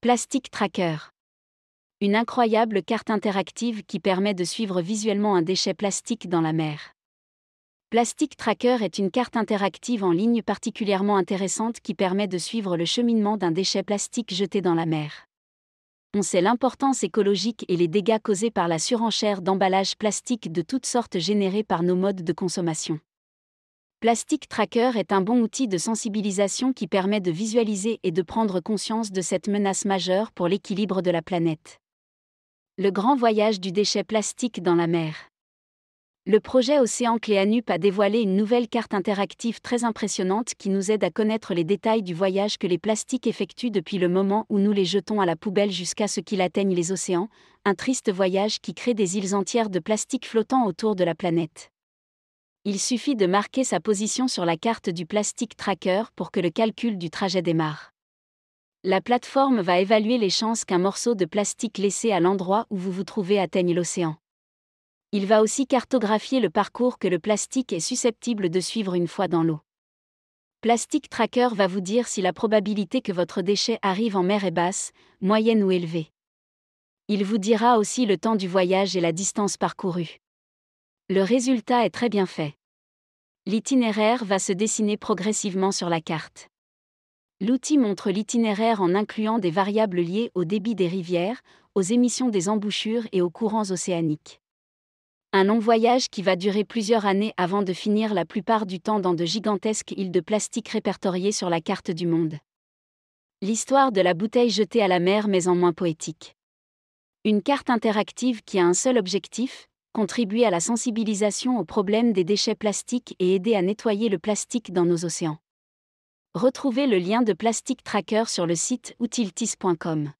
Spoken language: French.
Plastic Tracker. Une incroyable carte interactive qui permet de suivre visuellement un déchet plastique dans la mer. Plastic Tracker est une carte interactive en ligne particulièrement intéressante qui permet de suivre le cheminement d'un déchet plastique jeté dans la mer. On sait l'importance écologique et les dégâts causés par la surenchère d'emballages plastiques de toutes sortes générés par nos modes de consommation. Plastic Tracker est un bon outil de sensibilisation qui permet de visualiser et de prendre conscience de cette menace majeure pour l'équilibre de la planète. Le grand voyage du déchet plastique dans la mer. Le projet Océan Cléanup a dévoilé une nouvelle carte interactive très impressionnante qui nous aide à connaître les détails du voyage que les plastiques effectuent depuis le moment où nous les jetons à la poubelle jusqu'à ce qu'ils atteignent les océans, un triste voyage qui crée des îles entières de plastique flottant autour de la planète. Il suffit de marquer sa position sur la carte du Plastic Tracker pour que le calcul du trajet démarre. La plateforme va évaluer les chances qu'un morceau de plastique laissé à l'endroit où vous vous trouvez atteigne l'océan. Il va aussi cartographier le parcours que le plastique est susceptible de suivre une fois dans l'eau. Plastic Tracker va vous dire si la probabilité que votre déchet arrive en mer est basse, moyenne ou élevée. Il vous dira aussi le temps du voyage et la distance parcourue. Le résultat est très bien fait l'itinéraire va se dessiner progressivement sur la carte. L'outil montre l'itinéraire en incluant des variables liées au débit des rivières, aux émissions des embouchures et aux courants océaniques. Un long voyage qui va durer plusieurs années avant de finir la plupart du temps dans de gigantesques îles de plastique répertoriées sur la carte du monde. L'histoire de la bouteille jetée à la mer mais en moins poétique. Une carte interactive qui a un seul objectif, contribuer à la sensibilisation au problème des déchets plastiques et aider à nettoyer le plastique dans nos océans. Retrouvez le lien de Plastic Tracker sur le site outiltis.com.